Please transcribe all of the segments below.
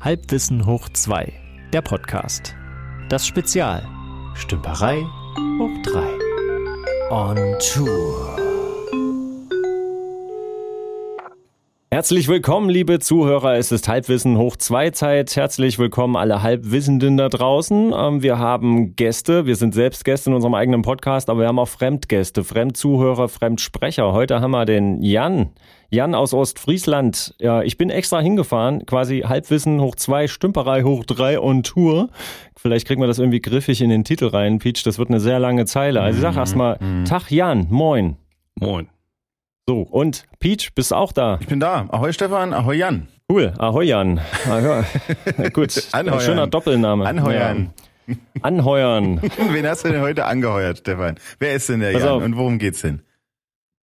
Halbwissen hoch 2, der Podcast. Das Spezial. Stümperei hoch 3. On Tour. Herzlich willkommen, liebe Zuhörer. Es ist Halbwissen hoch 2 Zeit. Herzlich willkommen alle Halbwissenden da draußen. Ähm, wir haben Gäste. Wir sind selbst Gäste in unserem eigenen Podcast, aber wir haben auch Fremdgäste, Fremdzuhörer, Fremdsprecher. Heute haben wir den Jan. Jan aus Ostfriesland. Ja, ich bin extra hingefahren, quasi Halbwissen hoch zwei, Stümperei hoch drei on Tour. Vielleicht kriegen wir das irgendwie griffig in den Titel rein, Peach. Das wird eine sehr lange Zeile. Also ich sag erstmal, Mhm. Tag Jan, moin. Moin. So, und Peach, bist du auch da? Ich bin da. Ahoi Stefan, ahoi Jan. Cool, Ahoi Jan. Ahoi. Gut, Anheuern. schöner Doppelname. Anheuern. Ja. Anheuern. Wen hast du denn heute angeheuert, Stefan? Wer ist denn der Pass Jan auf. und worum geht's denn?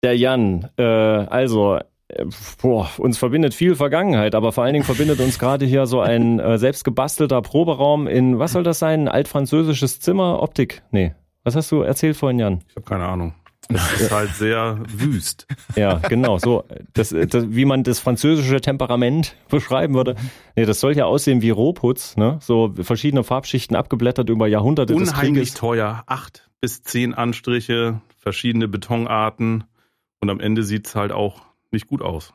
Der Jan, äh, also, äh, boah, uns verbindet viel Vergangenheit, aber vor allen Dingen verbindet uns gerade hier so ein äh, selbst gebastelter Proberaum in, was soll das sein? Ein altfranzösisches Zimmer? Optik? Nee. Was hast du erzählt vorhin, Jan? Ich habe keine Ahnung. Es ist halt sehr wüst. Ja, genau, so, das, das, wie man das französische Temperament beschreiben würde. Nee, das soll ja aussehen wie Rohputz, ne? So verschiedene Farbschichten abgeblättert über Jahrhunderte Unheimlich teuer. Acht bis zehn Anstriche, verschiedene Betonarten. Und am Ende sieht's halt auch nicht gut aus.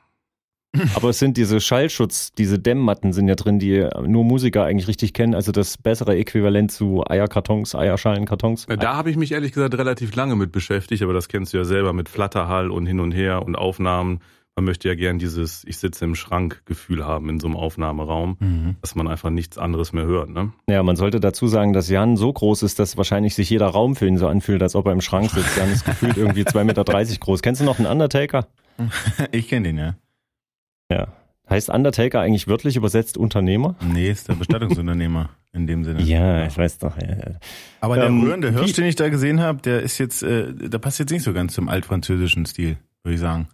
Aber es sind diese Schallschutz, diese Dämmmatten sind ja drin, die nur Musiker eigentlich richtig kennen. Also das bessere Äquivalent zu Eierkartons, Eierschalenkartons. Äh, Da habe ich mich ehrlich gesagt relativ lange mit beschäftigt, aber das kennst du ja selber mit Flatterhall und hin und her und Aufnahmen. Man möchte ja gern dieses Ich sitze im Schrank Gefühl haben in so einem Aufnahmeraum, Mhm. dass man einfach nichts anderes mehr hört. Ne? Ja, man sollte dazu sagen, dass Jan so groß ist, dass wahrscheinlich sich jeder Raum für ihn so anfühlt, als ob er im Schrank sitzt. Jan ist gefühlt irgendwie 2,30 Meter groß. Kennst du noch einen Undertaker? Ich kenne den, ja. Ja. Heißt Undertaker eigentlich wörtlich übersetzt Unternehmer? Nee, ist der Bestattungsunternehmer in dem Sinne. Ja, ich weiß doch. Ja, ja. Aber der Ähm, rührende Hirsch, den ich da gesehen habe, der ist jetzt, äh, der passt jetzt nicht so ganz zum altfranzösischen Stil, würde ich sagen.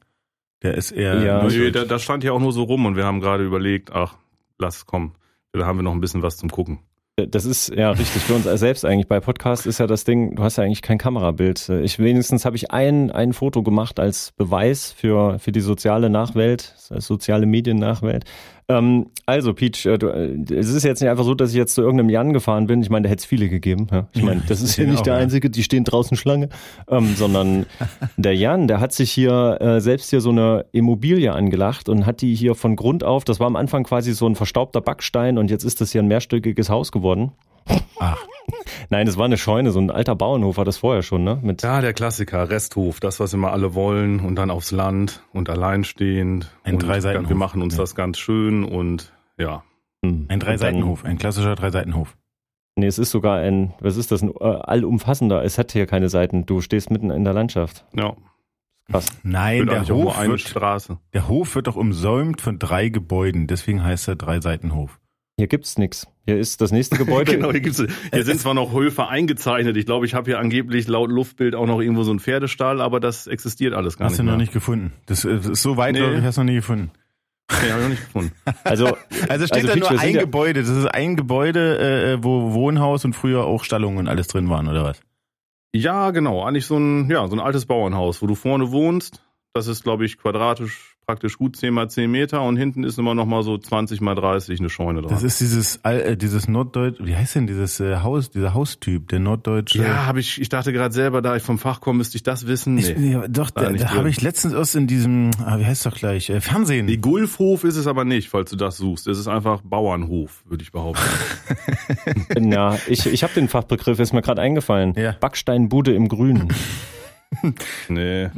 Der ist eher Ja. Nee, da, das stand ja auch nur so rum und wir haben gerade überlegt, ach, lass es kommen. Da haben wir noch ein bisschen was zum Gucken. Das ist ja richtig für uns selbst eigentlich. Bei Podcast ist ja das Ding, du hast ja eigentlich kein Kamerabild. Ich wenigstens habe ich ein, ein Foto gemacht als Beweis für, für die soziale Nachwelt, soziale Mediennachwelt. Ähm, also, Peach, äh, du, äh, es ist jetzt nicht einfach so, dass ich jetzt zu irgendeinem Jan gefahren bin. Ich meine, da hätte es viele gegeben. Ja? Ich meine, das ist hier den nicht auch, der ja. einzige, die stehen draußen Schlange, ähm, sondern der Jan, der hat sich hier äh, selbst hier so eine Immobilie angelacht und hat die hier von Grund auf, das war am Anfang quasi so ein verstaubter Backstein und jetzt ist das hier ein mehrstöckiges Haus geworden. Ach. Nein, das war eine Scheune, so ein alter Bauernhof war das vorher schon, ne? Mit, Ja, der Klassiker, Resthof, das, was immer alle wollen und dann aufs Land und alleinstehend. Ein und Dreiseitenhof. Wir machen uns Ja. das ganz schön und ja. hm. Ein Dreiseitenhof, ein klassischer Dreiseitenhof. Nee, es ist sogar ein, was ist das, ein äh, allumfassender. Es hat hier keine Seiten. Du stehst mitten in der Landschaft. Ja, Krass. Nein, der Hof, eine wird, Straße. der Hof wird doch umsäumt von drei Gebäuden, deswegen heißt er Dreiseitenhof. Hier gibt's nix. Hier ist das nächste Gebäude. genau, hier, gibt's, hier sind zwar noch Höfe eingezeichnet. Ich glaube, ich habe hier angeblich laut Luftbild auch noch irgendwo so einen Pferdestall, aber das existiert alles gar Hast nicht du noch mehr. nicht gefunden. Das äh, ist so weit, Nee. ich hast du noch nie gefunden. Nee, hab ich noch nicht gefunden. Also, Also steht Also, da Peach, nur ein ja- Gebäude. Das ist ein Gebäude, äh, wo Wohnhaus und früher auch Stallungen und alles drin waren, oder was? Ja, genau. Eigentlich so ein, ja, so ein altes Bauernhaus, wo du vorne wohnst. Das ist, glaube ich, quadratisch praktisch gut 10 mal 10 Meter und hinten ist immer noch mal so 20 mal 30 eine Scheune dran. Das ist dieses äh, dieses Norddeutsch, wie heißt denn dieses äh, Haus, dieser Haustyp, der norddeutsche. ja, habe ich, ich dachte gerade selber, da ich vom Fach komme, müsste ich das wissen. ich, Nee. ja, doch, da, da habe ich letztens aus in diesem, ah, wie heißt doch gleich, äh, Fernsehen. Nee, Gulfhof ist es aber nicht, falls du das suchst. Es ist einfach Bauernhof, würde ich behaupten. ja, ich, ich habe den Fachbegriff, ist mir gerade eingefallen. Ja. Backsteinbude im Grünen. nee.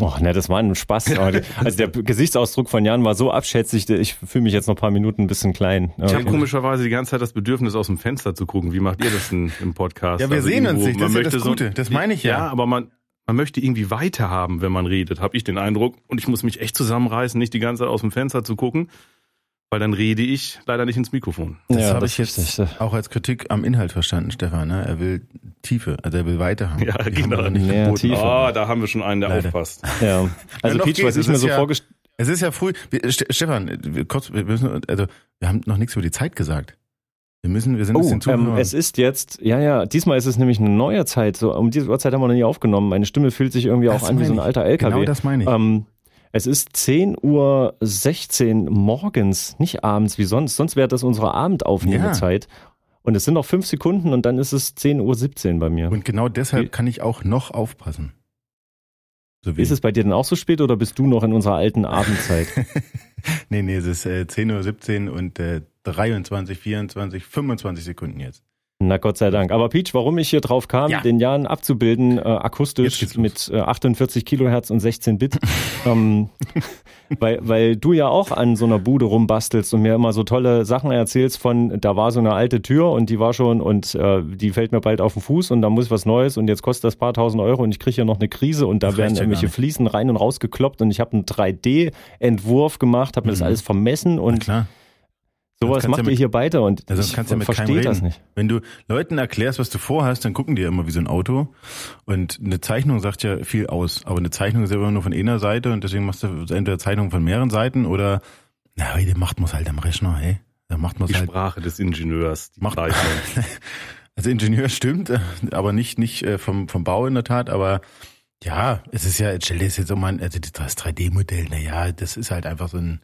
Och, ne, das war ein Spaß. Also der Gesichtsausdruck von Jan war so abschätzig, ich fühle mich jetzt noch ein paar Minuten ein bisschen klein. Ich habe komischerweise die ganze Zeit das Bedürfnis, aus dem Fenster zu gucken. Wie macht ihr das denn im Podcast? Ja, wir Also sehen uns nicht, das ist ja das Gute, das meine ich ja. Ja, aber man, man möchte irgendwie weiter haben, wenn man redet, habe ich den Eindruck. Und ich muss mich echt zusammenreißen, nicht die ganze Zeit aus dem Fenster zu gucken, weil dann rede ich leider nicht ins Mikrofon. Das Ja, habe das ich jetzt ist richtig. auch als Kritik am Inhalt verstanden, Stefan. Ne? Er will Tiefe, also er will weiter haben. Ja, Die haben genau. nicht Mehr. Tiefe. Oh, da haben wir schon einen, der Leider. aufpasst. Ja. Also noch Peach, geht, was ich es mir ist so ja- vorgestellt Es ist ja früh. Wir- Ste- Stefan, wir, kurz, wir müssen, also wir haben noch nichts über die Zeit gesagt. Wir müssen, wir sind Oh, ein bisschen ähm, es ist jetzt, ja, ja, diesmal ist es nämlich eine neue Zeit. So, um diese Uhrzeit haben wir noch nie aufgenommen. Meine Stimme fühlt sich irgendwie Das auch an wie so ein alter LKW. Genau das meine ich. Ähm, Es ist 10.16 Uhr morgens, nicht abends wie sonst. Sonst wäre das unsere Abendaufnehmezeit. Und es sind noch fünf Sekunden und dann ist es 10.17 Uhr bei mir. Und genau deshalb kann ich auch noch aufpassen. So ist es bei dir denn auch so spät oder bist du noch in unserer alten Abendzeit? nee, nee, es ist äh, 10.17 Uhr und äh, 23, 24, 25 Sekunden jetzt. Na Gott sei Dank. Aber Peach, warum ich hier drauf kam, ja. den Jan abzubilden, äh, akustisch mit äh, 48 Kilohertz und 16 Bit, ähm, weil, weil du ja auch an so einer Bude rumbastelst und mir immer so tolle Sachen erzählst von, da war so eine alte Tür und die war schon und äh, die fällt mir bald auf den Fuß und da muss ich was Neues und jetzt kostet das paar tausend Euro und ich kriege hier noch eine Krise und da das werden irgendwelche Fliesen rein und raus gekloppt und ich habe einen 3D-Entwurf gemacht, habe mir mhm. das alles vermessen und klar Sowas macht ja mit, ihr hier weiter und also ich ja verstehe das nicht. Wenn du Leuten erklärst, was du vorhast, dann gucken die ja immer wie so ein Auto. Und eine Zeichnung sagt ja viel aus. Aber eine Zeichnung ist ja immer nur von einer Seite und deswegen machst du entweder Zeichnung von mehreren Seiten oder, na, heute macht man es halt am Rechner, hey. Da macht man Die halt. Sprache des Ingenieurs, die macht, Also Ingenieur stimmt, aber nicht, nicht äh, vom, vom Bau in der Tat, aber ja, es ist ja, stell dir das jetzt so mal, also das 3D-Modell, na ja, das ist halt einfach so ein,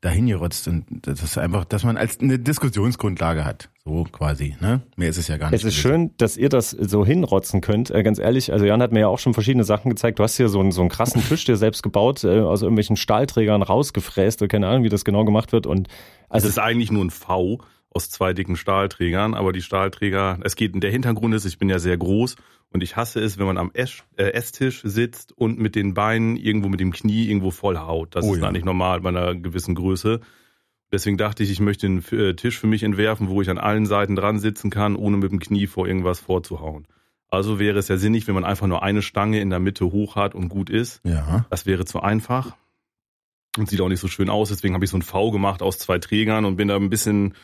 dahin gerotzt und das ist einfach, dass man als eine Diskussionsgrundlage hat, so quasi, ne? Mehr ist es ja gar nicht. Es ist schön, dass ihr das so hinrotzen könnt. Äh, ganz ehrlich, also Jan hat mir ja auch schon verschiedene Sachen gezeigt. Du hast hier so einen, so einen krassen Tisch dir selbst gebaut, äh, aus irgendwelchen Stahlträgern rausgefräst. Keine Ahnung, wie das genau gemacht wird. Und also es ist eigentlich nur ein V aus zwei dicken Stahlträgern, aber die Stahlträger, es geht, der Hintergrund ist, ich bin ja sehr groß und ich hasse es, wenn man am Ess, äh, Esstisch sitzt und mit den Beinen irgendwo mit dem Knie irgendwo voll haut. Das oh, ist ja. nicht normal bei einer gewissen Größe. Deswegen dachte ich, ich möchte einen äh, Tisch für mich entwerfen, wo ich an allen Seiten dran sitzen kann, ohne mit dem Knie vor irgendwas vorzuhauen. Also wäre es ja sinnig, wenn man einfach nur eine Stange in der Mitte hoch hat und gut ist. Ja. Das wäre zu einfach und sieht auch nicht so schön aus. Deswegen habe ich so ein V gemacht aus zwei Trägern und bin da ein bisschen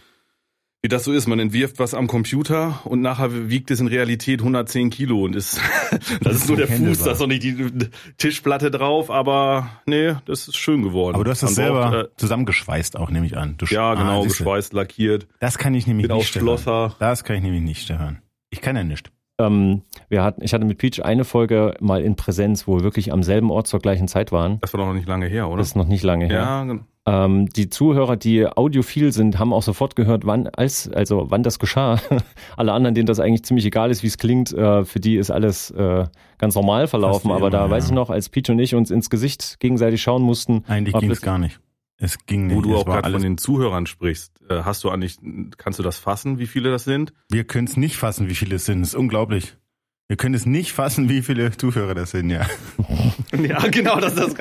wie das so ist. Man entwirft was am Computer und nachher wiegt es in Realität 110 Kilo und ist, das, das ist nur der Fuß, da ist noch nicht die Tischplatte drauf, aber nee, das ist schön geworden. Aber du hast das selber braucht, äh, zusammengeschweißt auch, nehme ich an. Du, ja, genau, ah, geschweißt, lackiert. Das kann ich nämlich nicht, Schlosser. Das kann ich nämlich nicht, Stefan. Ich kann ja nicht. Ähm, wir hatten, ich hatte mit Peach eine Folge mal in Präsenz, wo wir wirklich am selben Ort zur gleichen Zeit waren. Das war doch noch nicht lange her, oder? Das ist noch nicht lange her. Ja, genau. Ähm, die Zuhörer, die audiophil sind, haben auch sofort gehört, wann als also wann das geschah. Alle anderen, denen das eigentlich ziemlich egal ist, wie es klingt, äh, für die ist alles äh, ganz normal verlaufen. Aber immer, da ja. weiß ich noch, als Peach und ich uns ins Gesicht gegenseitig schauen mussten. Eigentlich ging es gar nicht. Es ging nicht. Wo du auch gerade von den Zuhörern sprichst, äh, hast du eigentlich, kannst du das fassen, wie viele das sind? Wir können es nicht fassen, wie viele es sind. Das ist unglaublich. Wir können es nicht fassen, wie viele Zuhörer das sind, ja. ja, genau, das, das,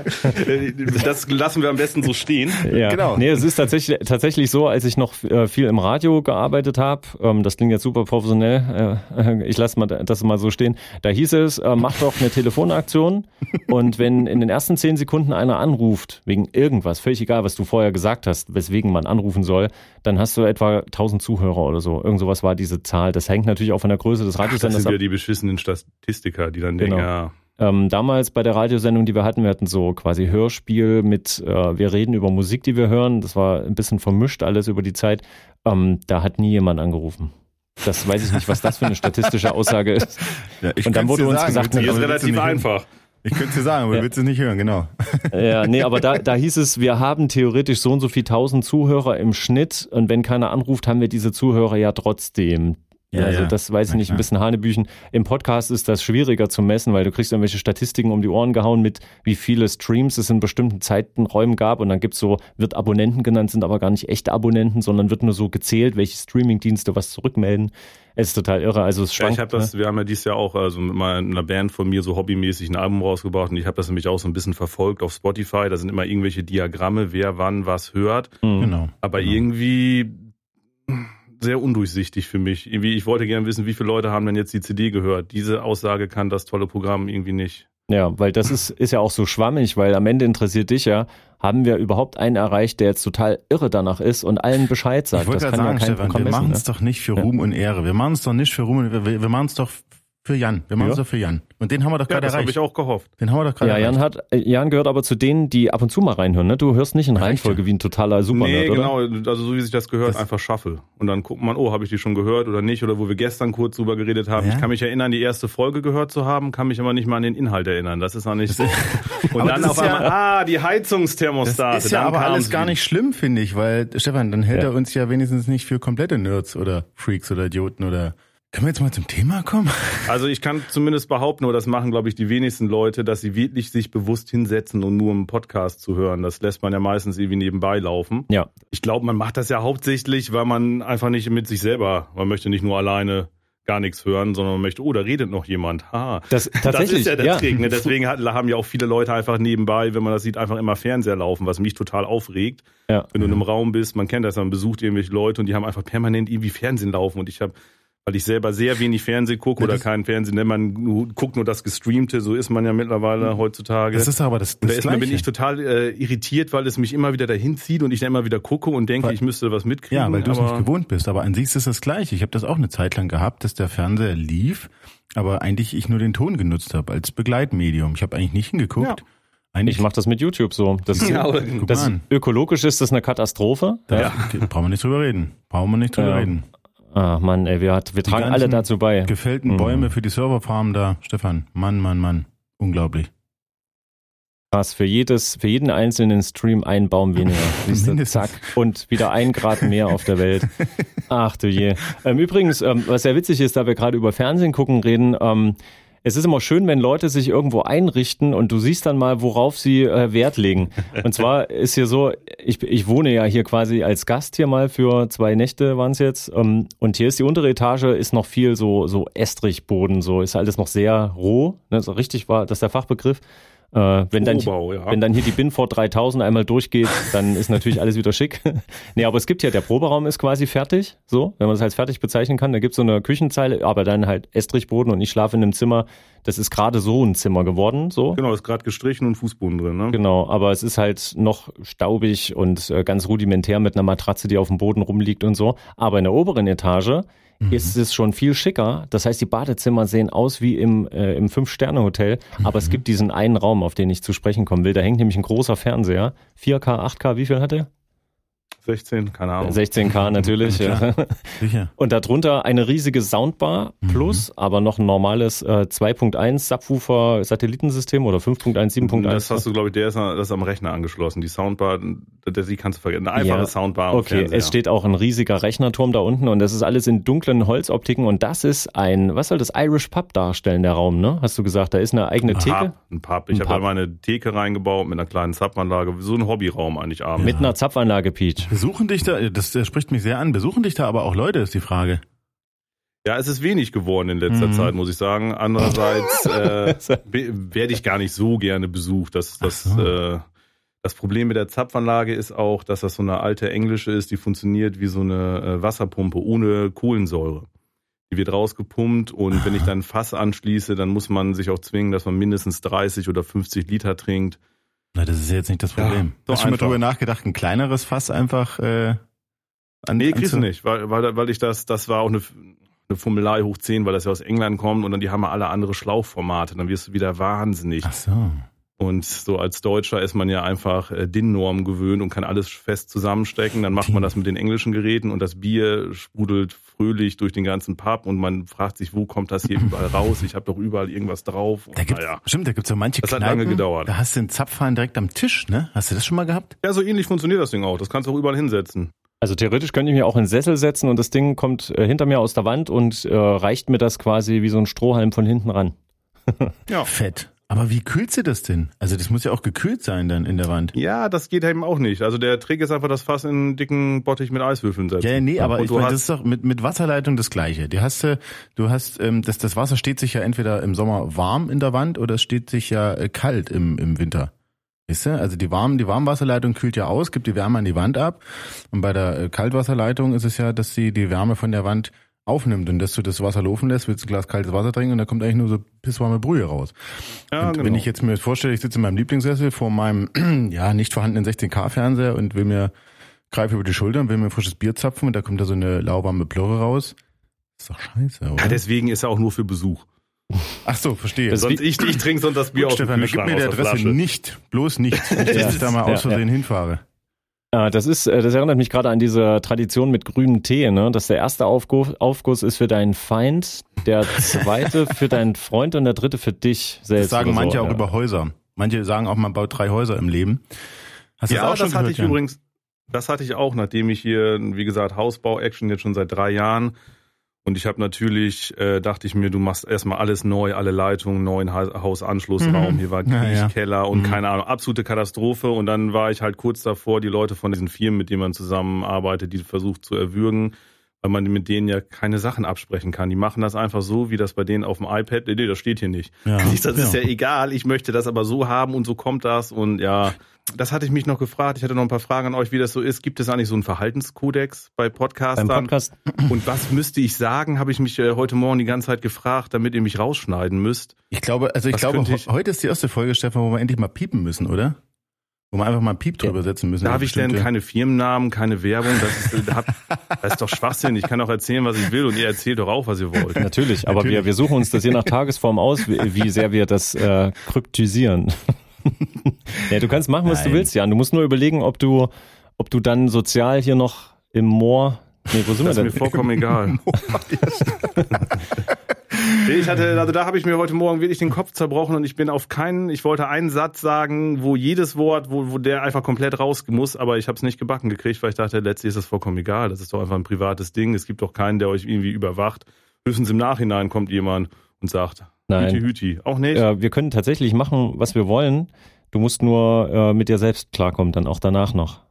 das lassen wir am besten so stehen. Ja. Genau. Nee, es ist tatsächlich, tatsächlich so, als ich noch äh, viel im Radio gearbeitet habe, ähm, das klingt jetzt super professionell, äh, ich lasse mal das mal so stehen, da hieß es, äh, mach doch eine Telefonaktion und wenn in den ersten zehn Sekunden einer anruft, wegen irgendwas, völlig egal, was du vorher gesagt hast, weswegen man anrufen soll, dann hast du etwa 1000 Zuhörer oder so. Irgend sowas war diese Zahl. Das hängt natürlich auch von der Größe des Radiosenders ab. Das sind ja die beschissenen den Statistiker, die dann genau. denken, ja. Ähm, damals bei der Radiosendung, die wir hatten, wir hatten so quasi Hörspiel mit, äh, wir reden über Musik, die wir hören. Das war ein bisschen vermischt alles über die Zeit. Ähm, da hat nie jemand angerufen. Das weiß ich nicht, was das für eine statistische Aussage ist. Ja, Und dann wurde uns sagen, gesagt, die ist relativ einfach. Ich könnte es sagen, aber ja. du willst es nicht hören, genau. Ja, nee, aber da, da hieß es, wir haben theoretisch so und so viel tausend Zuhörer im Schnitt und wenn keiner anruft, haben wir diese Zuhörer ja trotzdem. Ja, also das weiß ich nicht, ein bisschen Hanebüchen. Im Podcast ist das schwieriger zu messen, weil du kriegst irgendwelche Statistiken um die Ohren gehauen mit, wie viele Streams es in bestimmten Zeitenräumen gab und dann gibt's so, wird Abonnenten genannt, sind aber gar nicht echte Abonnenten, sondern wird nur so gezählt, welche Streamingdienste was zurückmelden. Es ist total irre. Also es schwankt, ja, ich habe das, ne? wir haben ja dieses Jahr auch also mit einer Band von mir so hobbymäßig ein Album rausgebracht und ich habe das nämlich auch so ein bisschen verfolgt auf Spotify. Da sind immer irgendwelche Diagramme, wer wann was hört. Mhm. Genau. Aber genau. irgendwie sehr undurchsichtig für mich. Irgendwie, ich wollte gerne wissen, wie viele Leute haben denn jetzt die CD gehört. Diese Aussage kann das tolle Programm irgendwie nicht. Ja, weil das ist, ist ja auch so schwammig, weil am Ende interessiert dich ja, haben wir überhaupt einen erreicht, der jetzt total irre danach ist und allen Bescheid sagt. Ich wollte das kann sagen, ja kein Stefan, wir machen es ne? doch nicht für Ruhm ja. und Ehre. Wir machen es doch nicht für Ruhm und wir, wir machen es doch für Jan. Wir machen es Ja. doch für Jan. Und den haben wir doch Ja, gerade das habe erreicht. ich auch gehofft. Den haben wir doch gerade Ja, Jan erreicht. hat, äh, Jan gehört aber zu denen, die ab und zu mal reinhören, ne? Du hörst nicht in Reihenfolge wie ein totaler Super nee, oder? genau, also so wie sich das gehört, Das- einfach Shuffle. Und dann guckt man, oh, habe ich die schon gehört oder nicht? Oder wo wir gestern kurz drüber geredet haben. Ja. Ich kann mich erinnern, die erste Folge gehört zu haben, kann mich aber nicht mal an den Inhalt erinnern. Das ist noch nicht so. Und dann das auf einmal, ah, die Das Heizungsthermostate. ist ja dann aber alles gar nicht schlimm, finde ich, weil, Stefan, dann hält Ja. er uns ja wenigstens nicht für komplette Nerds oder Freaks oder Idioten oder. Können wir jetzt mal zum Thema kommen? Also ich kann zumindest behaupten, oder das machen, glaube ich, die wenigsten Leute, dass sie wirklich sich bewusst hinsetzen und nur einen Podcast zu hören. Das lässt man ja meistens irgendwie nebenbei laufen. Ja. Ich glaube, man macht das ja hauptsächlich, weil man einfach nicht mit sich selber, man möchte nicht nur alleine gar nichts hören, sondern man möchte, oh, da redet noch jemand. Ha. Das, Das ist ja der ja. Trick. Ne? Deswegen haben ja auch viele Leute einfach nebenbei, wenn man das sieht, einfach immer Fernseher laufen, was mich total aufregt. Ja. Wenn du in einem Raum bist, man kennt das, man besucht irgendwelche Leute und die haben einfach permanent irgendwie Fernsehen laufen und ich habe weil ich selber sehr wenig Fernsehen gucke oder das- keinen Fernsehen, ne? man guckt nur das Gestreamte, so ist man ja mittlerweile heutzutage. Das ist aber das, und da das ist, bin ich total äh, irritiert, weil es mich immer wieder dahin zieht und ich dann immer wieder gucke und denke, Weil- ich müsste was mitkriegen. Ja, weil du es nicht gewohnt bist. Aber an sich ist es das Gleiche. Ich habe das auch eine Zeit lang gehabt, dass der Fernseher lief, aber eigentlich ich nur den Ton genutzt habe als Begleitmedium. Ich habe eigentlich nicht hingeguckt. Ja. Eigentlich Ich mache das mit YouTube so. Das, Ja, das ökologisch ist das eine Katastrophe. Da Ja. brauchen wir nicht drüber reden. Brauchen wir nicht drüber Ja. reden. Ah, Mann, ey, wir, hat, wir tragen alle dazu bei. Gefällten Mhm. Bäume für die Serverfarm da. Stefan, Mann, Mann, Mann. Unglaublich. Krass, für jedes, für jeden einzelnen Stream ein Baum weniger. Siehst du, zack. Und wieder ein Grad mehr auf der Welt. Ach du je. Ähm, übrigens, ähm, was sehr witzig ist, da wir gerade über Fernsehen gucken reden, ähm, es ist immer schön, wenn Leute sich irgendwo einrichten und du siehst dann mal, worauf sie äh, Wert legen. Und zwar ist hier so, ich, ich wohne ja hier quasi als Gast hier mal für zwei Nächte waren es jetzt. Ähm, und hier ist die untere Etage, ist noch viel so, so Estrichboden, so ist alles noch sehr roh. Ne, so richtig war das ist der Fachbegriff. Äh, wenn, dann, ja. wenn dann hier die Binford 3000 einmal durchgeht, dann ist natürlich alles wieder schick. nee, aber es gibt ja, der Proberaum ist quasi fertig, so, wenn man das als fertig bezeichnen kann. Da gibt's so eine Küchenzeile, aber dann halt Estrichboden und ich schlafe in einem Zimmer. Das ist gerade so ein Zimmer geworden, so. Genau, ist gerade gestrichen und Fußboden drin. Ne? Genau, aber es ist halt noch staubig und äh, ganz rudimentär mit einer Matratze, die auf dem Boden rumliegt und so. Aber in der oberen Etage ist es schon viel schicker. Das heißt, die Badezimmer sehen aus wie im, äh, im Fünf-Sterne-Hotel, aber es gibt diesen einen Raum, auf den ich zu sprechen kommen will. Da hängt nämlich ein großer Fernseher. 4K, 8K, wie viel hat der? 16, keine Ahnung. 16K natürlich. ja. Sicher. Und darunter eine riesige Soundbar plus, aber noch ein normales äh, 2.1 Subwoofer Satellitensystem oder 5.1, 7.1. Das hast du, glaube ich, der ist, das ist am Rechner angeschlossen. Die Soundbar, der, die kannst du vergessen. Eine einfache Ja, Soundbar Okay, Fernseher. es steht auch ein riesiger Rechnerturm da unten und das ist alles in dunklen Holzoptiken und das ist ein, was soll das Irish Pub darstellen, der Raum, ne? Hast du gesagt, da ist eine eigene Theke Pub, ein Pub. Ich habe da meine Theke reingebaut mit einer kleinen Zapfanlage. So ein Hobbyraum eigentlich abends. mit einer Zapfanlage, Peach. Besuchen dich da, das, das spricht mich sehr an, besuchen dich da aber auch Leute, ist die Frage. Ja, es ist wenig geworden in letzter Mhm. Zeit, muss ich sagen. Andererseits äh, werde ich gar nicht so gerne besucht. Das, das, so. äh, das Problem mit der Zapfanlage ist auch, dass das so eine alte englische ist, die funktioniert wie so eine äh, Wasserpumpe ohne Kohlensäure. Die wird rausgepumpt und wenn ich dann Fass anschließe, dann muss man sich auch zwingen, dass man mindestens 30 oder 50 Liter trinkt. Na, das ist ja jetzt nicht das Ja, Problem. so Hast du schon mal drüber nachgedacht, ein kleineres Fass einfach äh, an Nee, kriegst du nicht, weil, weil, weil ich das, das war auch eine, eine Fummelei hoch 10, weil das ja aus England kommt und dann die haben ja alle andere Schlauchformate. Dann wirst du wieder wahnsinnig. Ach so. Und so als Deutscher ist man ja einfach äh, DIN-Norm gewöhnt und kann alles fest zusammenstecken. Dann macht man das mit den englischen Geräten und das Bier sprudelt fröhlich durch den ganzen Pub und man fragt sich, wo kommt das hier überall raus? Ich habe doch überall irgendwas drauf. Und Da gibt's, naja. Stimmt, da gibt's so manche Das hat Kneipen, lange gedauert. Da hast du den Zapfhahn direkt am Tisch, ne? Hast du das schon mal gehabt? ja, so ähnlich funktioniert das Ding auch. Das kannst du auch überall hinsetzen. Also theoretisch könnte ich mir auch in den Sessel setzen und das Ding kommt äh, hinter mir aus der Wand und äh, reicht mir das quasi wie so ein Strohhalm von hinten ran. Ja. Fett. Aber wie kühlst du das denn? Also das muss ja auch gekühlt sein dann in der Wand. Ja, das geht eben auch nicht. Also der Trick ist einfach das Fass in einen dicken Bottich mit Eiswürfeln setzen. Ja, nee, aber Und ich meine, das ist doch mit, mit Wasserleitung das Gleiche. Die hast du, du hast, ähm, das, das Wasser steht sich ja entweder im Sommer warm in der Wand oder es steht sich ja äh, kalt im, im Winter. Weißt du? Also die warm, die Warmwasserleitung kühlt ja aus, gibt die Wärme an die Wand ab. Und bei der äh, Kaltwasserleitung ist es ja, dass sie die Wärme von der Wand aufnimmt und dass du das Wasser laufen lässt, willst du ein Glas kaltes Wasser trinken und da kommt eigentlich nur so pisswarme Brühe raus. ja, und genau. wenn ich jetzt mir vorstelle, ich sitze in meinem Lieblingssessel vor meinem ja nicht vorhandenen 16K-Fernseher und will mir greife über die Schulter und will mir ein frisches Bier zapfen und da kommt da so eine lauwarme Plörre raus. ist doch scheiße, oder? ja, deswegen ist er auch nur für Besuch. Ach so, verstehe. Sonst ich, ich trinke sonst das Bier aus dem Stefan, gib Kühlschrank, mir die aus der Adresse nicht. Bloß nicht. Dass ich da mal Ja, aus Versehen ja. hinfahre. Äh, Das ist, äh, das erinnert mich gerade an diese Tradition mit grünem Tee, ne? Dass der erste Aufguss, Aufguss ist für deinen Feind, der zweite für deinen Freund und der dritte für dich selbst. Das sagen so, manche auch ja. über Häuser. Manche sagen auch, man baut drei Häuser im Leben. Hast du Ja, das auch das, schon hatte gehört, ich Jan? übrigens, das hatte ich auch, nachdem ich hier, wie gesagt, Hausbau-Action jetzt schon seit drei Jahren. Und ich habe natürlich, äh, dachte ich mir, du machst erstmal alles neu, alle Leitungen, neuen ha Hausanschlussraum, Mhm. hier war Ja, ja. Keller und Mhm. keine Ahnung, absolute Katastrophe. Und dann war ich halt kurz davor, die Leute von diesen Firmen, mit denen man zusammenarbeitet, die versucht zu erwürgen, weil man mit denen ja keine Sachen absprechen kann. Die machen das einfach so, wie das bei denen auf dem iPad, nee, das steht hier nicht. Ja. Das ist Ja. ja egal, ich möchte das aber so haben und so kommt das und ja, das hatte ich mich noch gefragt. Ich hatte noch ein paar Fragen an euch, wie das so ist. Gibt es eigentlich so einen Verhaltenskodex bei Podcastern? Beim Podcast, Und was müsste ich sagen, habe ich mich äh, heute Morgen die ganze Zeit gefragt, damit ihr mich rausschneiden müsst. Ich glaube, also ich Was glaube, ich- he- heute ist die erste Folge, Stefan, wo wir endlich mal piepen müssen, oder? Wo wir einfach mal einen Piep drüber setzen müssen. Darf ich denn keine Firmennamen, keine Werbung? Das ist, das hat- das ist doch Schwachsinn. Ich kann doch erzählen, was ich will und ihr erzählt doch auch, was ihr wollt. natürlich, aber Natürlich. Wir, wir suchen uns das je nach Tagesform aus, wie, sehr wir das äh, kryptisieren. ja, du kannst machen, was du Nein. willst, Jan. Du musst nur überlegen, ob du, ob du dann sozial hier noch im Moor. Nee, wo sind Das wir ist mir denn? vollkommen egal. Ich hatte, also da habe ich mir heute Morgen wirklich den Kopf zerbrochen und ich bin auf keinen, ich wollte einen Satz sagen, wo jedes Wort, wo, wo der einfach komplett raus muss, aber ich habe es nicht gebacken gekriegt, weil ich dachte, letztlich ist das vollkommen egal. Das ist doch einfach ein privates Ding. Es gibt doch keinen, der euch irgendwie überwacht. Höchstens im Nachhinein kommt jemand und sagt, Nein. Hüti, Hüti. Auch nicht? Äh, wir können tatsächlich machen, was wir wollen. Du musst nur äh, mit dir selbst klarkommen, dann auch danach noch.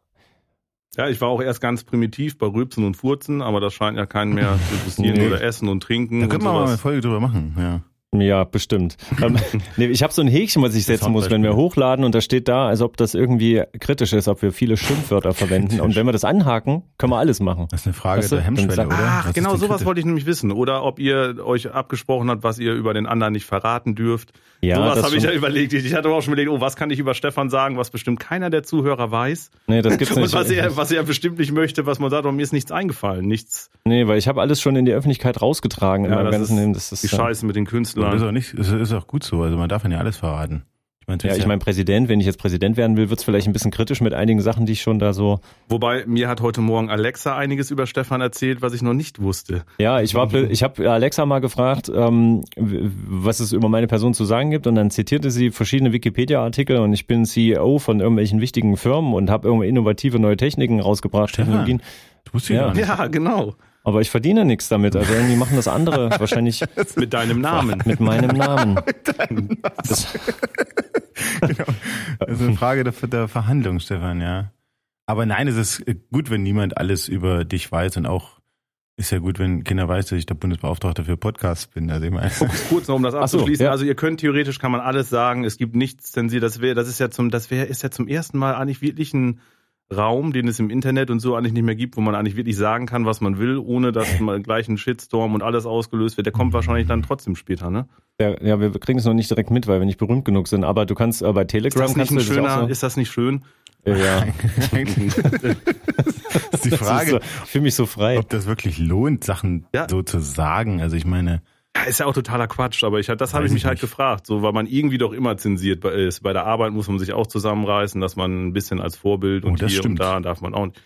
Ja, ich war auch erst ganz primitiv bei Rülpsen und Furzen, aber das scheint ja keinen mehr zu interessieren. Nee. Oder Essen und Trinken. Da können wir mal eine. Folge drüber machen, ja. Ja, bestimmt. ähm, nee, ich habe so ein Häkchen, was ich setzen muss, wenn wir hochladen und da steht da, als ob das irgendwie kritisch ist, ob wir viele Schimpfwörter verwenden. Und wenn wir das anhaken, können wir alles machen. Das ist eine Frage Weißt du, der Hemmschwelle, dann sag- oder? Ach, Was genau sowas kritisch? wollte ich nämlich wissen. Oder ob ihr euch abgesprochen habt, was ihr über den anderen nicht verraten dürft. Ja, sowas das habe ich ja überlegt. Ich hatte aber auch schon überlegt, oh, was kann ich über Stefan sagen, was bestimmt keiner der Zuhörer weiß. Nee, das gibt's Und nicht. was er, was er bestimmt nicht möchte, was man sagt, aber mir ist nichts eingefallen. Nichts. Nee, weil ich habe alles schon in die Öffentlichkeit rausgetragen. Ja, das ganzen ist. Das ist, Die äh, Scheiße mit den Aber Das ist auch nicht, das ist auch gut so. Also man darf ja alles verraten. Ich meine, das Ja, ich meine, Präsident, wenn ich jetzt Präsident werden will, wird's vielleicht ein bisschen kritisch mit einigen Sachen, die ich schon da so. Wobei, mir hat heute Morgen Alexa einiges über Stefan erzählt, was ich noch nicht wusste. Ja, ich war, ich habe Alexa mal gefragt, ähm, was es über meine Person zu sagen gibt, und dann zitierte sie verschiedene Wikipedia-Artikel und ich bin CEO von irgendwelchen wichtigen Firmen und habe irgendwie innovative neue Techniken rausgebracht, Stefan. Technologien. das wusste ich Ja. nicht. Ja, genau. Aber ich verdiene nichts damit. Also irgendwie machen das andere wahrscheinlich Mit deinem Namen. mit meinem Namen. Das, Das ist eine Frage der, der Verhandlung, Stefan, ja. Aber nein, es ist gut, wenn niemand alles über dich weiß und auch ist ja gut, wenn Kinder weiß, dass ich der Bundesbeauftragte für Podcasts bin. Also ich meine, Kurz noch, um das so, abzuschließen. ja. Also ihr könnt theoretisch kann man alles sagen. Es gibt nichts zensiert. Das wäre, das ist ja zum, das wäre, ist ja zum ersten Mal eigentlich wirklich ein Raum, den es im Internet und so eigentlich nicht mehr gibt, wo man eigentlich wirklich sagen kann, was man will, ohne dass mal gleich ein Shitstorm und alles ausgelöst wird. Der kommt wahrscheinlich dann trotzdem später, ne? ja, ja, wir kriegen es noch nicht direkt mit, weil wir nicht berühmt genug sind. Aber du kannst äh, bei Ist Telegram das nicht ein das schöner, so. ist das nicht schön? ja, eigentlich ist die das ist Frage, so, ich fühle mich so frei. ob das wirklich lohnt, Sachen Ja. so zu sagen. Also ich meine, Ja, ist ja auch totaler Quatsch, aber ich, das habe ich mich ich halt nicht. gefragt, so, weil man irgendwie doch immer zensiert bei- ist. Bei der Arbeit muss man sich auch zusammenreißen, dass man ein bisschen als Vorbild Oh, und das hier stimmt. und da darf man auch nicht.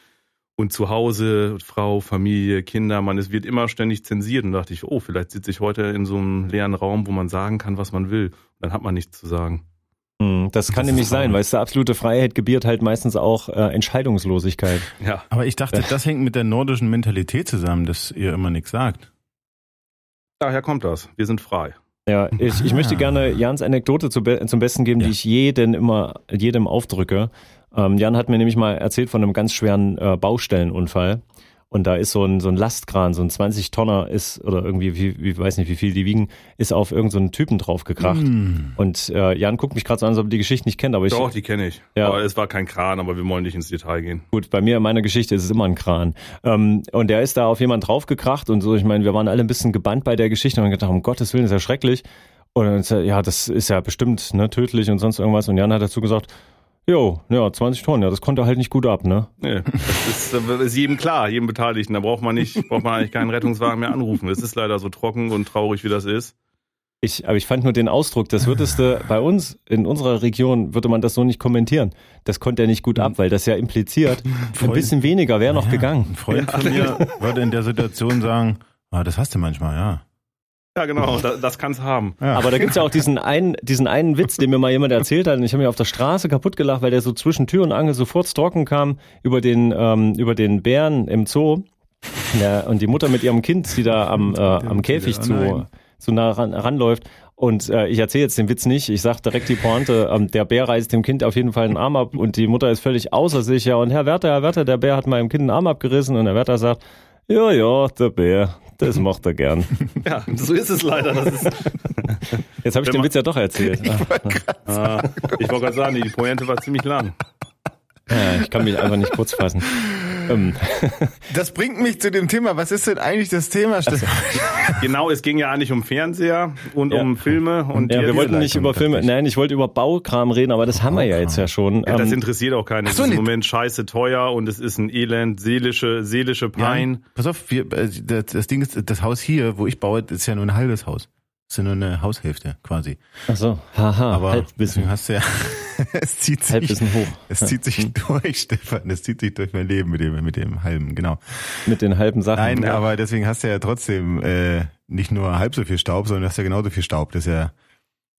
Und zu Hause, Frau, Familie, Kinder, man, es wird immer ständig zensiert und dachte ich, oh, vielleicht sitze ich heute in so einem leeren Raum, wo man sagen kann, was man will. Dann hat man nichts zu sagen. Hm, Das kann Das nämlich sein, weil es der absolute Freiheit gebiert halt meistens auch äh, Entscheidungslosigkeit. Ja. aber ich dachte, das hängt mit der nordischen Mentalität zusammen, dass ihr immer nichts sagt. Daher kommt das. Wir sind frei. Ja, ich, ich möchte Ah. gerne Jans Anekdote zu be zum Besten geben, Ja. die ich jeden immer jedem aufdrücke. Ähm, Jan hat mir nämlich mal erzählt von einem ganz schweren äh, Baustellenunfall. Und da ist so ein, so ein Lastkran, so ein 20 Tonner ist, oder irgendwie, wie, wie weiß nicht, wie viel die wiegen, ist auf irgendeinen so Typen draufgekracht. Hm. Und äh, Jan guckt mich gerade so an, als ob er die Geschichte nicht kennt, aber ich, Doch, die kenne ich. Ja. Aber es war kein Kran, aber wir wollen nicht ins Detail gehen. Gut, bei mir in meiner Geschichte ist es immer ein Kran. Ähm, und der ist da auf jemanden draufgekracht und so, ich meine, wir waren alle ein bisschen gebannt bei der Geschichte und haben gedacht, um Gottes Willen, ist ja schrecklich. Und dann er, ja, das ist ja bestimmt ne, tödlich und sonst irgendwas. Und Jan hat dazu gesagt, jo, ja, 20 Tonnen, ja, das konnte halt nicht gut ab, ne? Nee, das ist, das ist jedem klar, jedem Beteiligten. Da braucht man nicht, braucht man eigentlich keinen Rettungswagen mehr anrufen. Es ist leider so trocken und traurig, wie das ist. Ich, aber ich fand nur den Ausdruck, das würdest du bei uns in unserer Region würde man das so nicht kommentieren. Das konnte er nicht gut ab, weil das ja impliziert, ein bisschen weniger wäre noch Ja, gegangen. Ein Freund von mir würde in der Situation sagen, ah, das hast du manchmal, ja. Ja, genau, das, das kann's haben. ja. Aber da gibt's ja auch diesen einen, diesen einen Witz, den mir mal jemand erzählt hat. Und ich habe mir auf der Straße kaputt gelacht, weil der so zwischen Tür und Angel sofort trocken kam über den, ähm, über den Bären im Zoo. Ja, und die Mutter mit ihrem Kind, die da am, äh, am Käfig zu, nein. zu nah ran, ranläuft. Und äh, ich erzähle jetzt den Witz nicht. Ich sage direkt die Pointe. Ähm, der Bär reißt dem Kind auf jeden Fall einen Arm ab und die Mutter ist völlig außer sich. Ja, und Herr Werther, Herr Werther, der Bär hat meinem Kind einen Arm abgerissen. Und Herr Werther sagt, ja, ja, der Bär, das macht er gern. Ja, so ist es leider. Das ist, Jetzt habe ich den Witz ja doch erzählt. ah, ich wollte gerade sagen, die Pointe war ziemlich lang. Ja, ich kann mich einfach nicht kurz fassen. Ähm, Das bringt mich zu dem Thema. Was ist denn eigentlich das Thema? Stefan? Genau, es ging ja eigentlich um Fernseher und Ja. um Filme und ja, wir wollten nicht über Filme, nein, ich wollte über Baukram reden, aber das haben wir ja jetzt ja schon. Ja, das Ähm, interessiert auch keinen. Es so, ist im. Moment scheiße teuer und es ist ein Elend, seelische, seelische Pein. Ja, pass auf, wir, äh, das, Ding ist, das Haus hier, wo ich baue, ist ja nur ein halbes Haus. Das ist ja nur eine Haushälfte quasi. Ach so, haha, Aber Halbwissen, deswegen hast du ja, es zieht sich, Halbwissen hoch. es zieht sich durch, Stefan, es zieht sich durch mein Leben mit dem, mit dem halben, genau. Mit den halben Sachen. Nein, ja. aber deswegen hast du ja trotzdem äh, nicht nur halb so viel Staub, sondern hast ja genauso viel Staub. Das ist ja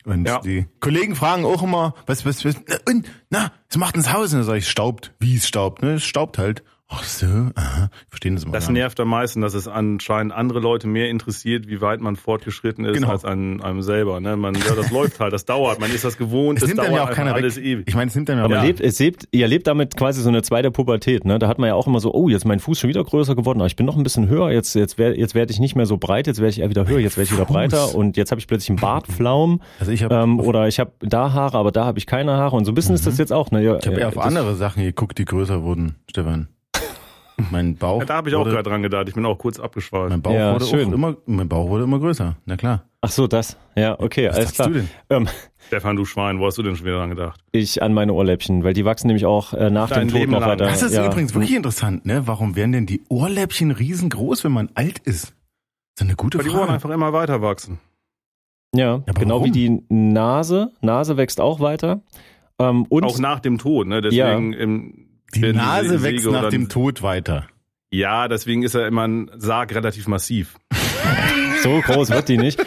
und Ja. die Kollegen fragen auch immer, was, was, was, na, und, na, was macht denn das Haus? Und dann sage ich, staubt. Wie es staubt? Ne, es staubt halt. Ach so, aha, ich verstehe das immer. Das nervt am meisten, dass es anscheinend andere Leute mehr interessiert, wie weit man fortgeschritten ist, Genau. als an einem selber. Ne? Man, ja, das läuft halt, das dauert, man ist das gewohnt, Es nimmt dann dauert ja auch keiner alles weg. ewig. Ich meine, es nimmt dann ja auch Aber Ja. lebt, es lebt, ihr lebt damit quasi so eine zweite Pubertät, ne? Da hat man ja auch immer so, oh, jetzt ist mein Fuß schon wieder größer geworden, aber ich bin noch ein bisschen höher, jetzt, jetzt werde jetzt werd ich nicht mehr so breit, jetzt werde ich eher wieder höher, jetzt werde ich wieder Fuß. breiter und jetzt habe ich plötzlich einen Bartflaum Also ich habe ähm, oder ich habe da Haare, aber da habe ich keine Haare und so ein bisschen ist das jetzt auch, ne? Ja, Mhm. ich hab eher auf das- andere Sachen geguckt, die größer wurden, Stefan. Mein Bauch. Ja, da habe ich auch gerade dran gedacht, ich bin auch kurz abgeschweift. Mein Bauch Ja, wurde schön. immer, mein Bauch wurde immer größer. Na klar. Ach so, das. Ja, okay, Was alles klar. du denn? Ähm, Stefan, du Schwein, wo hast du denn schon wieder dran gedacht? ich an meine Ohrläppchen, weil die wachsen nämlich auch äh, nach Dein dem Tod Leben noch lang. weiter. Das ist ja. übrigens wirklich interessant, ne? Warum werden denn die Ohrläppchen riesengroß, wenn man alt ist? Das ist eine gute Weil die Ohren Frage. einfach immer weiter wachsen. Ja, aber genau warum? wie die Nase. Nase wächst auch weiter. Ähm, und Auch nach dem Tod, ne? Deswegen im, Die Nase wächst Säge nach dem Tod weiter. Ja, deswegen ist er immer ein Sarg relativ massiv. so groß wird die nicht.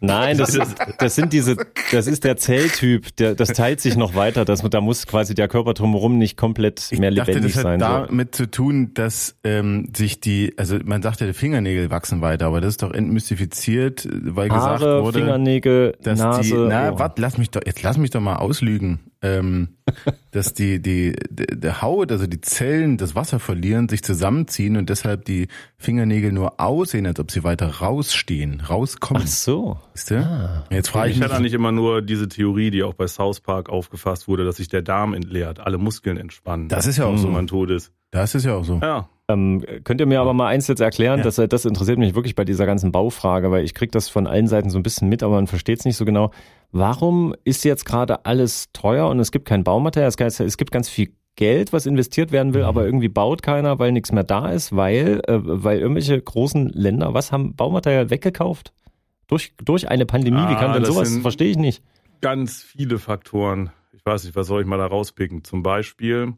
Nein, das, ist, das sind diese, das ist der Zelltyp, der, das teilt sich noch weiter. Das, da muss quasi der Körper drumherum nicht komplett Ich mehr dachte, lebendig das hat sein. So. damit zu tun, dass ähm, sich die, also man sagt ja, die Fingernägel wachsen weiter, aber das ist doch entmystifiziert, weil gesagt Haare, wurde, Fingernägel, dass Nase. die, na, Ohren. warte, lass mich doch, jetzt lass mich doch mal auslügen, ähm, dass die, die, die, der Haut, also die Zellen das Wasser verlieren, sich zusammenziehen und deshalb die Fingernägel nur aussehen, als ob sie weiter rausstehen, rauskommen. Ach so. Weißt du? Jetzt frage ich Ich mich, hatte eigentlich immer nur diese Theorie, die auch bei South Park aufgefasst wurde, dass sich der Darm entleert, alle Muskeln entspannen. Das ist ja auch so so. man tot ist. das ist ja auch so. Ja. Ähm, könnt ihr mir aber mal eins jetzt erklären, Ja. dass das interessiert mich wirklich bei dieser ganzen Baufrage, weil ich krieg das von allen Seiten so ein bisschen mit, aber man versteht es nicht so genau. Warum ist jetzt gerade alles teuer und es gibt kein Baumaterial? Es gibt- ganz viel Geld, was investiert werden will, aber irgendwie baut keiner, weil nichts mehr da ist, weil, äh, weil irgendwelche großen Länder, was haben Baumaterial weggekauft? Durch, durch eine Pandemie, wie Ah, kann denn das sowas? Verstehe ich nicht. Ganz viele Faktoren. Ich weiß nicht, was soll ich mal da rauspicken? Zum Beispiel,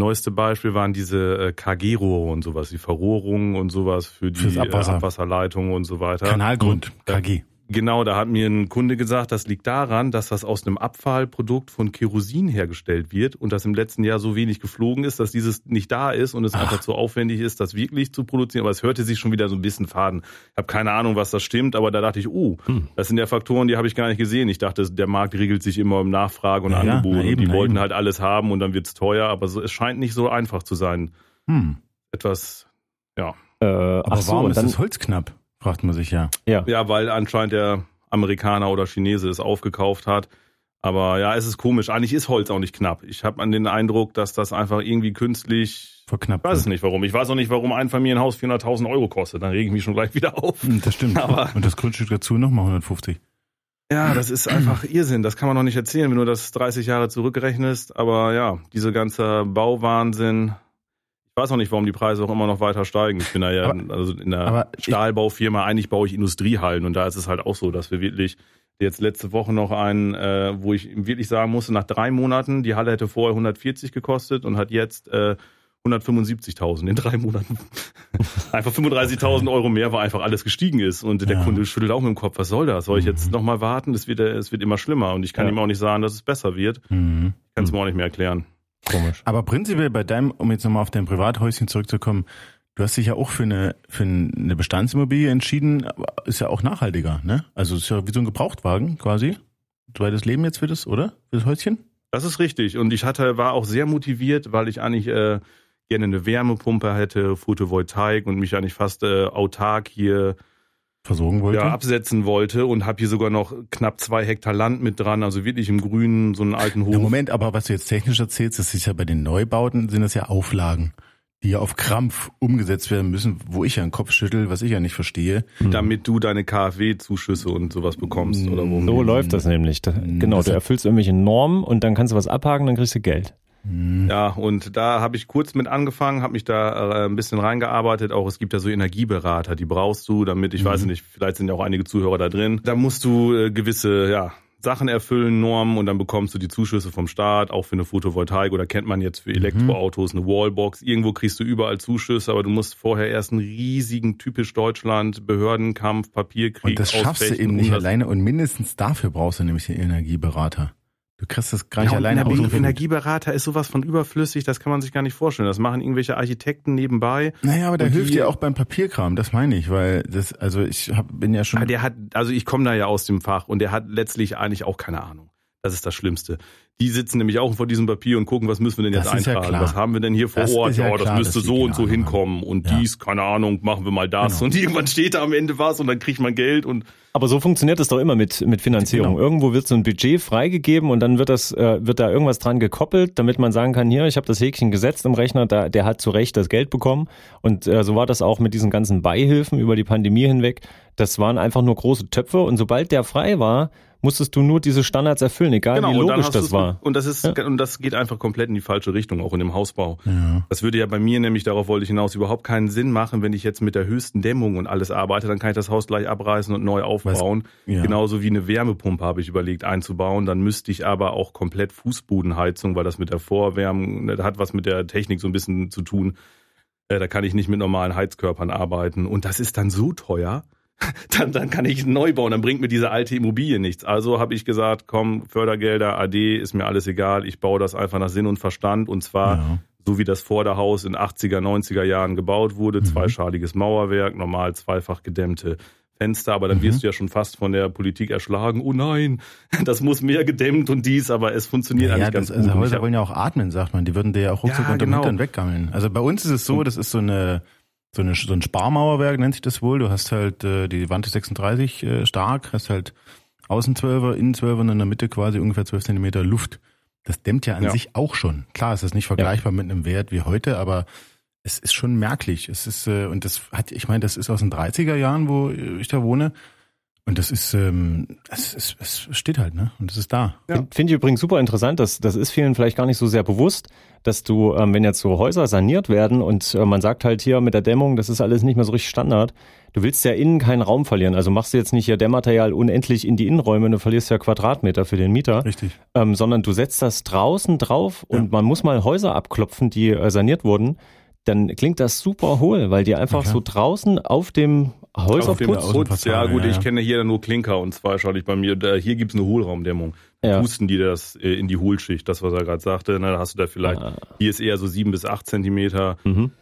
neueste Beispiel waren diese äh, KG-Rohre und sowas, die Verrohrungen und sowas für die Fürs Abwasser. Äh, Abwasserleitungen und so weiter. Kanalgrund, Ja. KG. Genau, da hat mir ein Kunde gesagt, das liegt daran, dass das aus einem Abfallprodukt von Kerosin hergestellt wird und das im letzten Jahr so wenig geflogen ist, dass dieses nicht da ist und es Ach. einfach zu aufwendig ist, das wirklich zu produzieren. Aber es hörte sich schon wieder so ein bisschen faden. Ich habe keine Ahnung, was das stimmt, aber da dachte ich, oh, Hm. das sind ja Faktoren, die habe ich gar nicht gesehen. Ich dachte, der Markt regelt sich immer um Nachfrage und Ja, ja, Angebot na eben, und die na wollten eben. halt alles haben und dann wird's teuer, aber so, es scheint nicht so einfach zu sein. Hm. Etwas, ja. Äh, Aber ach so, warum und ist dann, das Holz knapp? Fragt man sich ja. ja. Ja, weil anscheinend der Amerikaner oder Chinese es aufgekauft hat. Aber ja, es ist komisch. Eigentlich ist Holz auch nicht knapp. Ich habe an den Eindruck, dass das einfach irgendwie künstlich. Verknappt. Ich weiß es nicht warum. Ich weiß auch nicht, warum ein Familienhaus 400.000 Euro kostet. Dann rege ich mich schon gleich wieder auf. Hm, Das stimmt. Aber- Und das Grundstück dazu nochmal 150. Ja, das ist einfach Irrsinn. Das kann man noch nicht erzählen, wenn du das 30 Jahre zurückrechnest. Aber ja, diese ganze Bauwahnsinn. Ich weiß auch nicht, warum die Preise auch immer noch weiter steigen. Ich bin da ja Aber- also in der aber ich- Stahlbaufirma, eigentlich baue ich Industriehallen und da ist es halt auch so, dass wir wirklich jetzt letzte Woche noch einen, äh, wo ich wirklich sagen musste, nach drei Monaten, die Halle hätte vorher 140 gekostet und hat jetzt äh, 175.000 in drei Monaten. einfach 35.000 Euro mehr, weil einfach alles gestiegen ist. Und der Ja. Kunde schüttelt auch mit dem Kopf, was soll das? Soll ich jetzt noch mal warten? Es wird, äh, es wird immer schlimmer und ich kann Ja. ihm auch nicht sagen, dass es besser wird. Mhm. Kann es mir auch nicht mehr erklären. Komisch. Aber prinzipiell bei deinem, um jetzt nochmal auf dein Privathäuschen zurückzukommen, du hast dich ja auch für eine, für eine Bestandsimmobilie entschieden, ist ja auch nachhaltiger, ne? Also ist ja wie so ein Gebrauchtwagen quasi. Zweites Leben jetzt für das, oder? Für das Häuschen? Das ist richtig. Und ich hatte, war auch sehr motiviert, weil ich eigentlich äh, gerne eine Wärmepumpe hätte, Photovoltaik und mich eigentlich fast äh, autark hier Versorgen wollte. ja, absetzen wollte und habe hier sogar noch knapp zwei Hektar Land mit dran, also wirklich im Grünen, so einen alten Hof. Ja, Moment, aber was du jetzt technisch erzählst, das ist ja bei den Neubauten, sind das ja Auflagen, die ja auf Krampf umgesetzt werden müssen, wo ich ja den Kopf schüttel, was ich ja nicht verstehe. damit du deine KfW-Zuschüsse und sowas bekommst oder wo. So läuft das nämlich. Da, genau, das du erfüllst irgendwelche Normen und dann kannst du was abhaken, dann kriegst du Geld. Ja, und da habe ich kurz mit angefangen, habe mich da äh, ein bisschen reingearbeitet. Auch es gibt ja so Energieberater, die brauchst du, damit, ich weiß nicht, vielleicht sind ja auch einige Zuhörer da drin. Da musst du äh, gewisse, ja, Sachen erfüllen, Normen und dann bekommst du die Zuschüsse vom Staat, auch für eine Photovoltaik oder kennt man jetzt für Elektroautos eine Wallbox. Irgendwo kriegst du überall Zuschüsse, aber du musst vorher erst einen riesigen, typisch Deutschland, Behördenkampf, Papierkrieg Und das schaffst du eben nicht alleine und mindestens dafür brauchst du nämlich den Energieberater. Du kriegst das gar nicht Ja, alleine Energie-. Energieberater ist sowas von überflüssig, das kann man sich gar nicht vorstellen. Das machen irgendwelche Architekten nebenbei. Naja, aber der hilft dir auch beim Papierkram, das meine ich, weil das, also ich hab, bin ja schon. Aber der hat, also ich komme da ja aus dem Fach und der hat letztlich eigentlich auch keine Ahnung. Das ist das Schlimmste. Die sitzen nämlich auch vor diesem Papier und gucken, was müssen wir denn jetzt Das ja eintragen? klar. was haben wir denn hier vor Das Ort? ja Ja, das klar, müsste dass die so und so Ahnung hinkommen und Ja. dies, keine Ahnung, machen wir mal das. Genau. Und irgendwann steht da am Ende was und dann kriegt man Geld und Aber so funktioniert es doch immer mit, mit Finanzierung. Genau. Irgendwo wird so ein Budget freigegeben und dann wird das, äh, wird da irgendwas dran gekoppelt, damit man sagen kann, hier, ich habe das Häkchen gesetzt im Rechner, da, der hat zu Recht das Geld bekommen. Und äh, so war das auch mit diesen ganzen Beihilfen über die Pandemie hinweg. Das waren einfach nur große Töpfe und sobald der frei war, musstest du nur diese Standards erfüllen, egal wie Genau, dann logisch das war. Und das ist, und das geht einfach komplett in die falsche Richtung, auch in dem Hausbau. ja. Das würde ja bei mir nämlich, darauf wollte ich hinaus, überhaupt keinen Sinn machen, wenn ich jetzt mit der höchsten Dämmung und alles arbeite, dann kann ich das Haus gleich abreißen und neu aufbauen. ja. Genauso wie eine Wärmepumpe habe ich überlegt einzubauen. Dann müsste ich aber auch komplett Fußbodenheizung, weil das mit der Vorwärmung, das hat was mit der Technik so ein bisschen zu tun. Äh, Da kann ich nicht mit normalen Heizkörpern arbeiten. Und das ist dann so teuer. Dann, dann kann ich neu bauen, dann bringt mir diese alte Immobilie nichts. Also habe ich gesagt, komm, Fördergelder, AD, ist mir alles egal. Ich baue das einfach nach Sinn und Verstand. Und zwar Ja. so wie das Vorderhaus in 80er, 90er Jahren gebaut wurde. Zweischaliges Mauerwerk, normal zweifach gedämmte Fenster, aber dann Mhm. wirst du ja schon fast von der Politik erschlagen. Oh nein, das muss mehr gedämmt und dies, aber es funktioniert Ja, eigentlich das, ganz also gut. Ich Häuser wollen ja auch atmen, sagt man. Die würden dir ja auch ruckzuck Ja, unterm genau. Hintern weggammeln. Also bei uns ist es so, das ist so eine so, eine, so ein Sparmauerwerk, nennt sich das wohl. Du hast halt äh, die Wand ist 36 äh, stark, hast halt außen 12er, innen 12er und in der Mitte quasi ungefähr 12 Zentimeter Luft. Das dämmt ja an Ja. sich auch schon. Klar, es ist nicht vergleichbar mit einem Wert wie heute, aber es ist schon merklich. Es ist, äh, und das hat, ich meine, das ist aus den 30er Jahren, wo ich da wohne. Und das ist, ähm, es, es, es steht halt, ne? Und es ist da. Ja. Find- Finde ich übrigens super interessant, das, das ist vielen vielleicht gar nicht so sehr bewusst, dass du, ähm, wenn jetzt so Häuser saniert werden und äh, man sagt halt hier mit der Dämmung, das ist alles nicht mehr so richtig Standard, du willst ja innen keinen Raum verlieren. Also machst du jetzt nicht hier Dämmmaterial unendlich in die Innenräume, du verlierst ja Quadratmeter für den Mieter, Richtig. ähm, sondern du setzt das draußen drauf und man muss mal Häuser abklopfen, die äh, saniert wurden. Dann klingt das super hohl, weil die einfach klar. so draußen auf dem Häuserputz, Außen- Putz, ja gut, ja, ich ja. kenne hier nur Klinker und zweischalig bei mir. Da, hier gibt's eine Hohlraumdämmung. Ja. Pusten die das äh, in die Hohlschicht, das was er gerade sagte. Na, da hast du da vielleicht, Ah. hier ist eher so sieben bis acht Zentimeter. Mhm.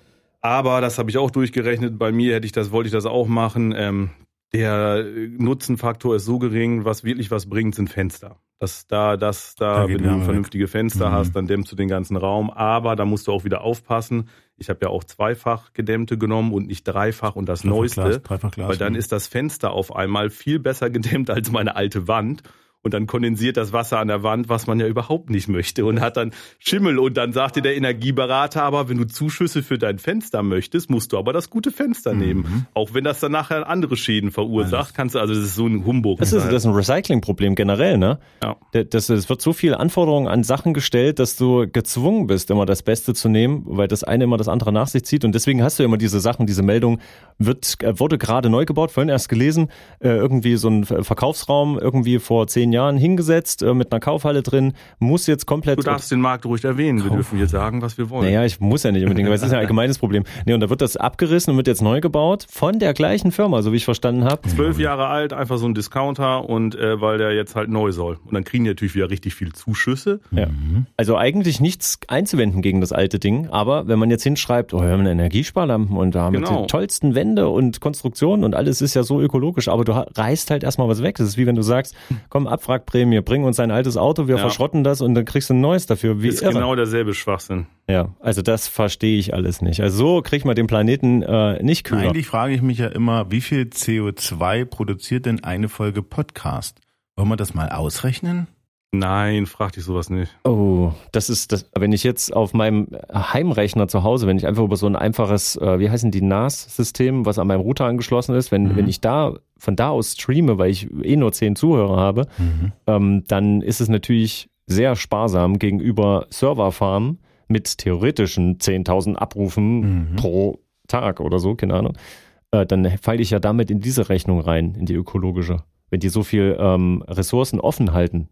Aber das habe ich auch durchgerechnet. Bei mir hätte ich das, wollte ich das auch machen. Ähm, der äh, Nutzenfaktor ist so gering, was wirklich was bringt, sind Fenster. Das da, das da, Da wenn du vernünftige Fenster Mhm. hast, dann dämmst du den ganzen Raum. Aber da musst du auch wieder aufpassen. Ich habe ja auch zweifach gedämmte genommen und nicht dreifach und das Dreifach Neueste. Glas, Dreifach Glas. Weil dann ist das Fenster auf einmal viel besser gedämmt als meine alte Wand. Und dann kondensiert das Wasser an der Wand, was man ja überhaupt nicht möchte und hat dann Schimmel und dann sagte der Energieberater aber, wenn du Zuschüsse für dein Fenster möchtest, musst du aber das gute Fenster Mhm. nehmen. Auch wenn das dann nachher andere Schäden verursacht, kannst du, also das ist so ein Humbug. Das ist, das ist ein Recyclingproblem generell, ne? Ja. Das, es wird so viel Anforderungen an Sachen gestellt, dass du gezwungen bist, immer das Beste zu nehmen, weil das eine immer das andere nach sich zieht. Und deswegen hast du immer diese Sachen, diese Meldung, wird, äh, wurde gerade neu gebaut, vorhin erst gelesen, äh, irgendwie so ein Verkaufsraum irgendwie vor zehn Jahren hingesetzt, äh, mit einer Kaufhalle drin, muss jetzt komplett Du darfst den Markt ruhig erwähnen. Wir dürfen jetzt sagen, was wir wollen. Naja, ich muss ja nicht unbedingt, aber es ist ja ein allgemeines Problem. Nee, und da wird das abgerissen und wird jetzt neu gebaut von der gleichen Firma, so wie ich verstanden habe. Zwölf Jahre alt, einfach so ein Discounter und äh, weil der jetzt halt neu soll. Und dann kriegen die natürlich wieder richtig viel Zuschüsse. Ja. Also eigentlich nichts einzuwenden gegen das alte Ding, aber wenn man jetzt hinschreibt, oh, wir haben eine Energiesparlampen und da haben wir Genau. die tollsten Wände und Konstruktionen und alles ist ja so ökologisch, aber du reißt halt erstmal was weg. Das ist wie wenn du sagst, komm, Abwrackprämie, bring uns ein altes Auto, wir Ja. verschrotten das und dann kriegst du ein neues dafür. Wie ist irre. genau derselbe Schwachsinn. Ja, also das verstehe ich alles nicht. Also so kriegt man den Planeten äh, nicht kühler. Eigentlich frage ich mich ja immer, wie viel CO2 produziert denn eine Folge Podcast? Wollen wir das mal ausrechnen? Nein, frag dich sowas nicht. Oh, das ist das. Wenn ich jetzt auf meinem Heimrechner zu Hause, wenn ich einfach über so ein einfaches, äh, wie heißen die NAS-System, was an meinem Router angeschlossen ist, wenn, Mhm. wenn ich da von da aus streame, weil ich eh nur zehn Zuhörer habe, ähm, dann ist es natürlich sehr sparsam gegenüber Serverfarmen mit theoretischen 10.000 Abrufen Mhm. pro Tag oder so, keine Ahnung. Äh, dann falle ich ja damit in diese Rechnung rein, in die ökologische. Wenn die so viel ähm, Ressourcen offen halten.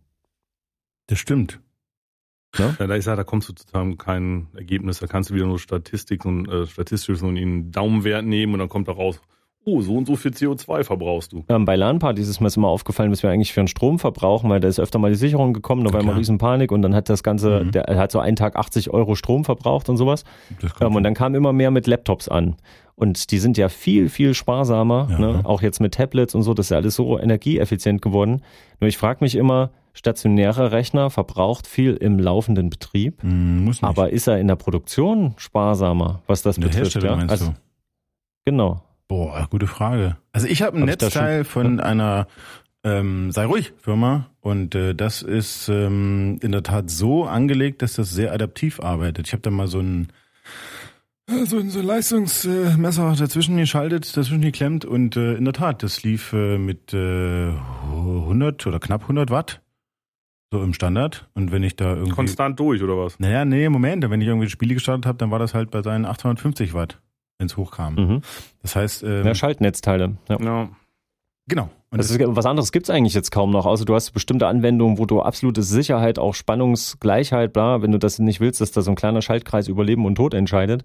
Das stimmt. Ja, da ist ja, da kommst du zu kein Ergebnis. Da kannst du wieder nur Statistik und äh, statistisch so einen Daumenwert nehmen und dann kommt da raus, oh, so und so viel CO2 verbrauchst du. Ähm, bei LAN-Partys ist mir das immer aufgefallen, was wir eigentlich für einen Strom verbrauchen, weil da ist öfter mal die Sicherung gekommen, da war immer Klar. riesen Panik und dann hat das Ganze, Mhm. der er hat so einen Tag 80 Euro Strom verbraucht und sowas. Ähm, und dann kam immer mehr mit Laptops an. Und die sind ja viel, viel sparsamer, Ja. ne? auch jetzt mit Tablets und so, das ist ja alles so energieeffizient geworden. Nur ich frage mich immer, stationärer Rechner verbraucht viel im laufenden Betrieb, muss nicht. aber ist er in der Produktion sparsamer, was das In der betrifft? Herstellung Ja? meinst Also, du? genau. Boah, gute Frage. Also ich habe ein Hab Netzteil von einer ähm, sei ruhig Firma und äh, das ist ähm, in der Tat so angelegt, dass das sehr adaptiv arbeitet. Ich habe da mal so ein so ein, so ein Leistungsmesser dazwischen geschaltet, dazwischen geklemmt und äh, in der Tat, das lief äh, mit äh, 100 oder knapp 100 Watt so im Standard und wenn ich da irgendwie Konstant durch, oder was? naja, nee, Moment, wenn ich irgendwie Spiele gestartet habe, dann war das halt bei seinen 850 Watt, wenn es hochkam. Mhm. Das heißt, ähm, Ja, Schaltnetzteile. Ja. Ja. genau. Und Das ist, was anderes gibt's eigentlich jetzt kaum noch, außer du hast bestimmte Anwendungen, wo du absolute Sicherheit, auch Spannungsgleichheit, bla, wenn du das nicht willst, dass da so ein kleiner Schaltkreis über Leben und Tod entscheidet.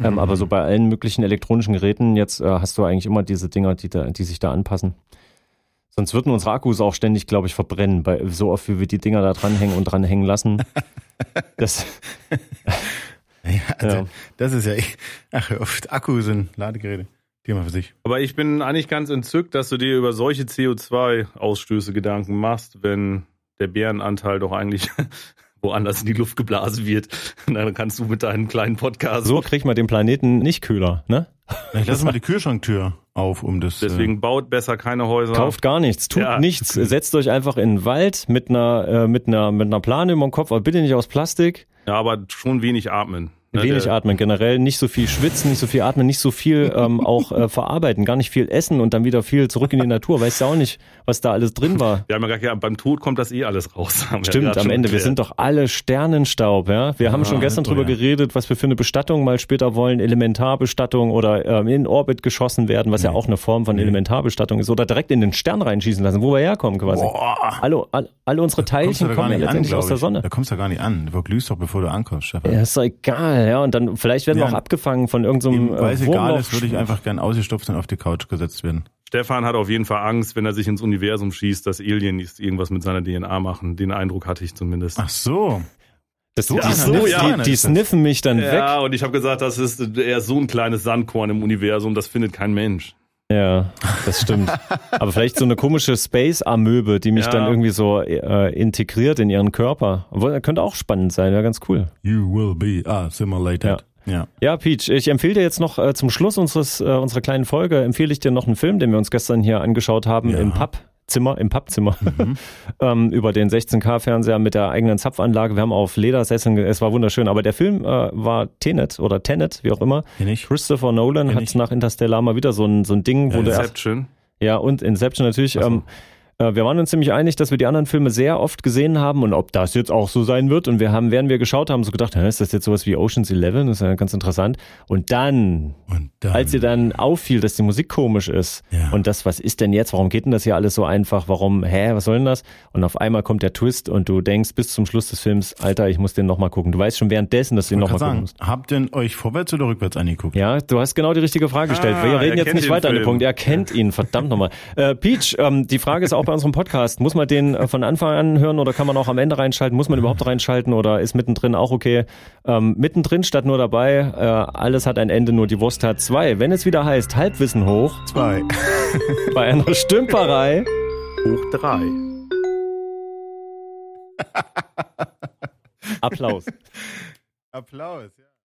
Ähm, Mhm. aber so bei allen möglichen elektronischen Geräten, jetzt äh, hast du eigentlich immer diese Dinger, die, da, die sich da anpassen. Sonst würden unsere Akkus auch ständig, glaube ich, verbrennen, bei, so oft wie wir die Dinger da dranhängen und dranhängen lassen. Das, Ja, also, Ja. das ist ja, ach, oft Akku sind Ladegeräte. Die mal für sich. Aber ich bin eigentlich ganz entzückt, dass du dir über solche CO2-Ausstöße Gedanken machst, wenn der Bärenanteil doch eigentlich woanders in die Luft geblasen wird. Und dann kannst du mit deinem kleinen Podcast. so kriegt man den Planeten nicht kühler, ne? Ich lasse mal die Kühlschranktür auf, um das. Deswegen baut besser keine Häuser. Kauft gar nichts, tut Ja. nichts, setzt euch einfach in den Wald mit einer, äh, mit einer, mit einer Plane über dem Kopf, aber bitte nicht aus Plastik. Ja, aber schon wenig atmen. Ne, Wenig atmen, generell nicht so viel schwitzen, nicht so viel atmen, nicht so viel ähm, auch äh, verarbeiten, gar nicht viel essen und dann wieder viel zurück in die Natur. Weißt du auch nicht, was da alles drin war. Wir haben ja gesagt, ja, beim Tod kommt das eh alles raus. Wir Stimmt, gerade am Ende, wir erklärt. sind doch alle Sternenstaub, ja. Wir haben schon gestern oh drüber ja. geredet, was wir für eine Bestattung mal später wollen, Elementarbestattung oder ähm, in Orbit geschossen werden, was ja auch eine Form von Elementarbestattung ist, oder direkt in den Stern reinschießen lassen, wo wir herkommen quasi. Boah. Alle, alle, alle unsere Teilchen kommen ja letztendlich glaub aus der. Sonne. Da kommst du gar nicht an. Du verglühst doch, bevor du ankommst, Stefan. Ja, ist doch egal, ja. Und dann vielleicht werden wir Ja. auch abgefangen von irgendeinem es äh, egal Wurmloch. ist, würde ich einfach gern ausgestopft und auf die Couch gesetzt werden. Stefan hat auf jeden Fall Angst, wenn er sich ins Universum schießt, dass Aliens irgendwas mit seiner DNA machen. Den Eindruck hatte ich zumindest. Ach so. Das, So die, so, ja. die, die sniffen mich dann weg. ja, und ich habe gesagt, das ist eher so ein kleines Sandkorn im Universum, das findet kein Mensch. Ja, das stimmt. Aber vielleicht so eine komische Space-Amöbe, die mich Ja. dann irgendwie so äh, integriert in ihren Körper. Obwohl, könnte auch spannend sein, ja, ganz cool. You will be assimilated. Ja. Ja, Peach, ich empfehle dir jetzt noch äh, zum Schluss unseres, äh, unserer kleinen Folge, empfehle ich dir noch einen Film, den wir uns gestern hier angeschaut haben Ja. im Pub Zimmer, im Pappzimmer, mhm. ähm, über den 16K-Fernseher mit der eigenen Zapfanlage. Wir haben auf Ledersesseln, es war wunderschön. Aber der Film äh, war Tenet oder Tenet, wie auch immer. Christopher Nolan hat nach Interstellar mal wieder so ein, so ein Ding, wo ja, Inception. Der, ja, und Inception natürlich. Ähm, äh, wir waren uns ziemlich einig, dass wir die anderen Filme sehr oft gesehen haben und ob das jetzt auch so sein wird. Und wir haben, während wir geschaut haben, so gedacht, ist das jetzt sowas wie Ocean's Eleven? Das ist ja ganz interessant. Und dann, und dann. als ihr dann auffiel, dass die Musik komisch ist ja. und das, was ist denn jetzt? Warum geht denn das hier alles so einfach? Warum, hä, was soll denn das? Und auf einmal kommt der Twist und du denkst bis zum Schluss des Films, Alter, ich muss den nochmal gucken. Du weißt schon währenddessen, dass du ihn nochmal gucken musst. Habt ihr euch vorwärts oder rückwärts angeguckt? Ja, du hast genau die richtige Frage gestellt. Ah, wir reden jetzt nicht weiter an den Punkt. Er kennt ihn, verdammt nochmal. Äh, Peach, ähm, die Frage ist auch bei unserem Podcast. Muss man den äh, von Anfang an hören oder kann man auch am Ende reinschalten? Muss man überhaupt reinschalten oder ist mittendrin auch okay? Ähm, mittendrin statt nur dabei. Äh, alles hat ein Ende, nur die Wurst hat zwei. Wenn es wieder heißt Halbwissen hoch. Zwei. bei einer Stümperei. Hoch drei. Applaus. Applaus.